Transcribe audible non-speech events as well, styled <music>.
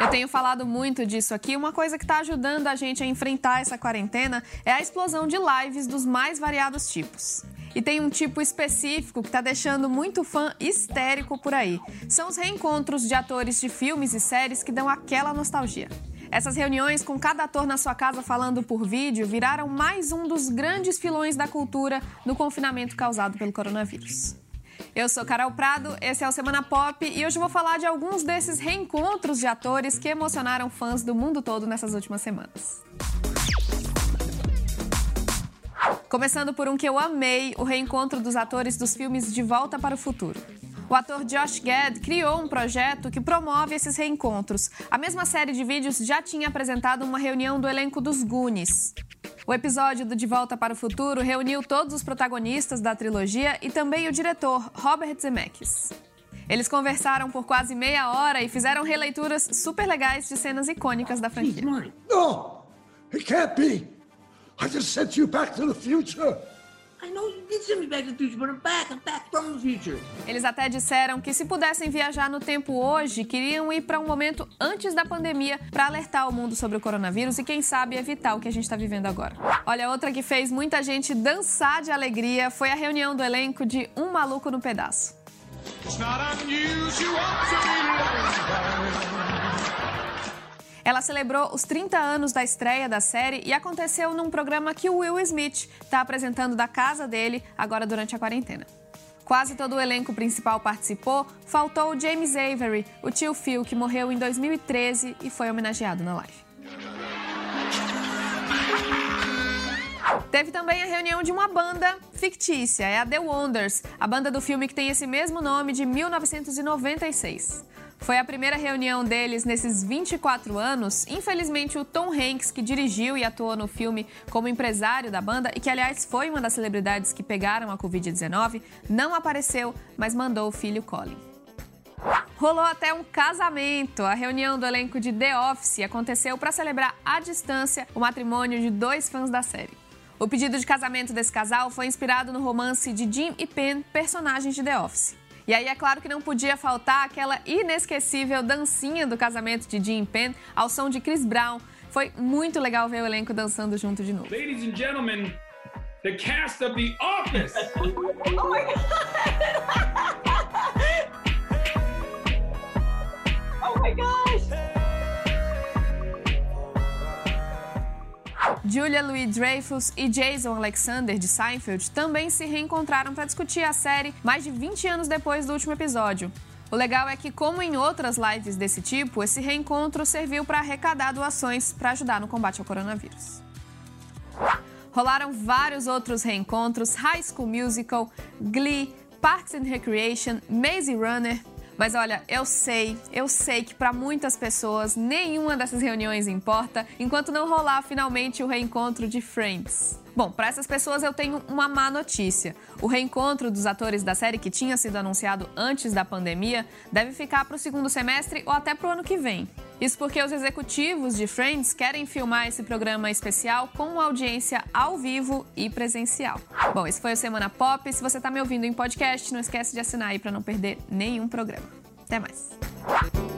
Eu tenho falado muito disso aqui. Uma coisa que está ajudando a gente a enfrentar essa quarentena é a explosão de lives dos mais variados tipos. E tem um tipo específico que está deixando muito fã histérico por aí. São os reencontros de atores de filmes e séries que dão aquela nostalgia. Essas reuniões com cada ator na sua casa falando por vídeo viraram mais um dos grandes filões da cultura no confinamento causado pelo coronavírus. Eu sou Carol Prado, esse é o Semana Pop e hoje vou falar de alguns desses reencontros de atores que emocionaram fãs do mundo todo nessas últimas semanas. Começando por um que eu amei, o reencontro dos atores dos filmes De Volta para o Futuro. O ator Josh Gad criou um projeto que promove esses reencontros. A mesma série de vídeos já tinha apresentado uma reunião do elenco dos Goonies. O episódio do De Volta para o Futuro reuniu todos os protagonistas da trilogia e também o diretor, Robert Zemeckis. Eles conversaram por quase meia hora e fizeram releituras super legais de cenas icônicas da franquia. No! It can't be! I just sent from the future. Eles até disseram que se pudessem viajar no tempo hoje, queriam ir para um momento antes da pandemia para alertar o mundo sobre o coronavírus e quem sabe evitar o que a gente está vivendo agora. Olha, outra que fez muita gente dançar de alegria foi a reunião do elenco de Um Maluco no Pedaço. It's not unusual to be ela celebrou os 30 anos da estreia da série e aconteceu num programa que o Will Smith está apresentando da casa dele agora durante a quarentena. Quase todo o elenco principal participou, faltou o James Avery, o tio Phil, que morreu em 2013 e foi homenageado na live. Teve também a reunião de uma banda fictícia, é a The Wonders, a banda do filme que tem esse mesmo nome de 1996. Foi a primeira reunião deles nesses 24 anos. Infelizmente, o Tom Hanks, que dirigiu e atuou no filme como empresário da banda e que, aliás, foi uma das celebridades que pegaram a Covid-19, não apareceu, mas mandou o filho Colin. Rolou até um casamento. A reunião do elenco de The Office aconteceu para celebrar à distância o matrimônio de dois fãs da série. O pedido de casamento desse casal foi inspirado no romance de Jim e Pen, personagens de The Office. E aí é claro que não podia faltar aquela inesquecível dancinha do casamento de Jim Penn ao som de Chris Brown. Foi muito legal ver o elenco dançando junto de novo. Ladies and gentlemen, the cast of The Office. <laughs> oh my god. Julia Louis-Dreyfus e Jason Alexander de Seinfeld também se reencontraram para discutir a série mais de 20 anos depois do último episódio. O legal é que, como em outras lives desse tipo, esse reencontro serviu para arrecadar doações para ajudar no combate ao coronavírus. Rolaram vários outros reencontros: High School Musical, Glee, Parks and Recreation, Maze Runner, mas olha, eu sei, eu sei que para muitas pessoas nenhuma dessas reuniões importa enquanto não rolar finalmente o reencontro de Friends. Bom, para essas pessoas eu tenho uma má notícia. O reencontro dos atores da série que tinha sido anunciado antes da pandemia deve ficar para o segundo semestre ou até para o ano que vem. Isso porque os executivos de Friends querem filmar esse programa especial com audiência ao vivo e presencial. Bom, esse foi o Semana Pop. Se você está me ouvindo em podcast, não esquece de assinar aí para não perder nenhum programa. Até mais.